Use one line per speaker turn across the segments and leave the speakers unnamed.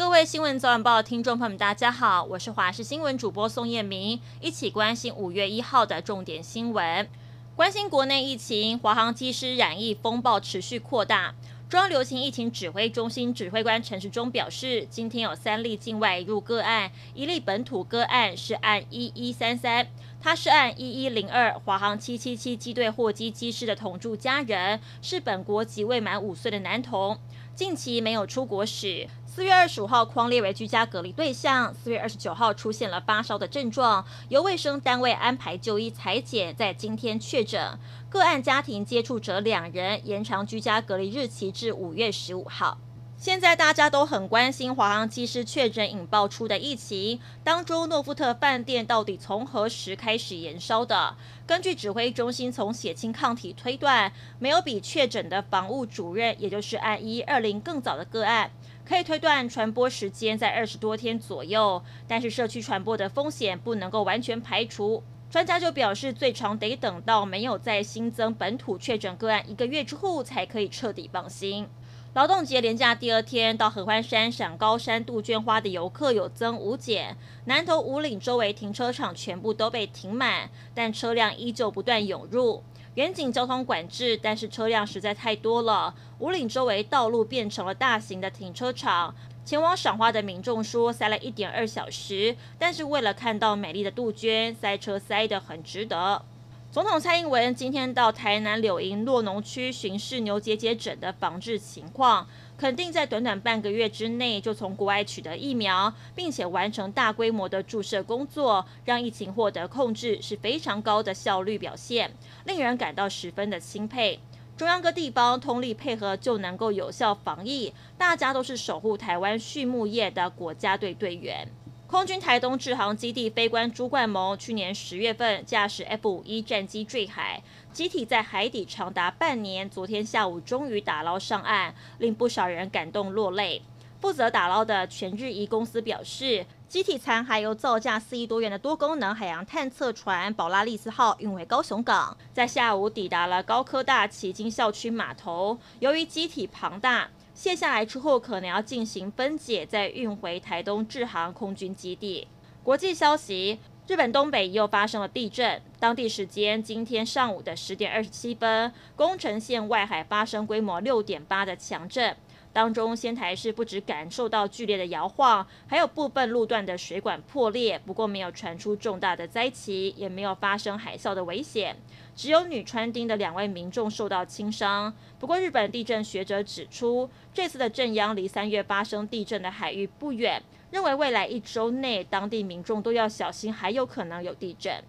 各位新闻早晚报听众朋友们，大家好，我是华视新闻主播宋燕明，一起关心五月一号的重点新闻。关心国内疫情，华航机师染疫风暴持续扩大。中央流行疫情指挥中心指挥官陈时中表示，今天有三例境外入个案，一例本土个案是案一一三三，他是按一一零二华航七七七机队货机机师的同住家人，是本国籍未满五岁的男童，近期没有出国史。四月二十五号框列为居家隔离对象，四月二十九号出现了发烧的症状，由卫生单位安排就医采检，在今天确诊。个案家庭接触者两人，延长居家隔离日期至五月十五号。现在大家都很关心华航机师确诊引爆出的疫情，当中诺富特饭店到底从何时开始延烧的？根据指挥中心从血清抗体推断，没有比确诊的防务主任，也就是案一二零更早的个案。可以推断传播时间在二十多天左右，但是社区传播的风险不能够完全排除。专家就表示，最长得等到没有再新增本土确诊个案一个月之后，才可以彻底放心。劳动节连假第二天，到合欢山赏高山杜鹃花的游客有增无减。南投五岭周围停车场全部都被停满，但车辆依旧不断涌入。远景交通管制，但是车辆实在太多了。五岭周围道路变成了大型的停车场，前往赏花的民众说塞了一点二小时，但是为了看到美丽的杜鹃，塞车塞得很值得。总统蔡英文今天到台南柳营洛农区巡视牛结节疹的防治情况，肯定在短短半个月之内就从国外取得疫苗，并且完成大规模的注射工作，让疫情获得控制，是非常高的效率表现，令人感到十分的钦佩。中央各地方通力配合就能够有效防疫，大家都是守护台湾畜牧业的国家队队员。空军台东志航基地飞官朱冠谋去年十月份驾驶 F 五一战机坠海，机体在海底长达半年，昨天下午终于打捞上岸，令不少人感动落泪。负责打捞的全日仪公司表示，机体残骸由造价四亿多元的多功能海洋探测船宝拉利斯号运回高雄港，在下午抵达了高科大旗津校区码头。由于机体庞大，卸下来之后，可能要进行分解，再运回台东志航空军基地。国际消息：日本东北又发生了地震，当地时间今天上午的十点二十七分，宫城县外海发生规模六点八的强震。当中，仙台市不只感受到剧烈的摇晃，还有部分路段的水管破裂。不过，没有传出重大的灾情，也没有发生海啸的危险。只有女川町的两位民众受到轻伤。不过，日本地震学者指出，这次的震央离三月发生地震的海域不远，认为未来一周内当地民众都要小心，还有可能有地震。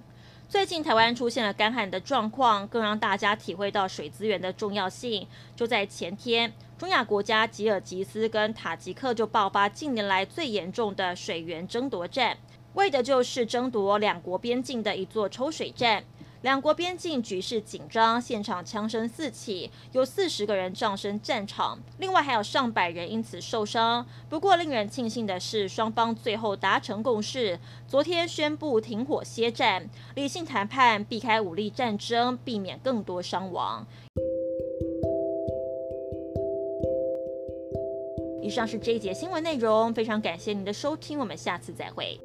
最近台湾出现了干旱的状况，更让大家体会到水资源的重要性。就在前天，中亚国家吉尔吉斯跟塔吉克就爆发近年来最严重的水源争夺战，为的就是争夺两国边境的一座抽水站。两国边境局势紧张，现场枪声四起，有四十个人葬身战场，另外还有上百人因此受伤。不过，令人庆幸的是，双方最后达成共识，昨天宣布停火歇战，理性谈判，避开武力战争，避免更多伤亡。以上是这一节新闻内容，非常感谢您的收听，我们下次再会。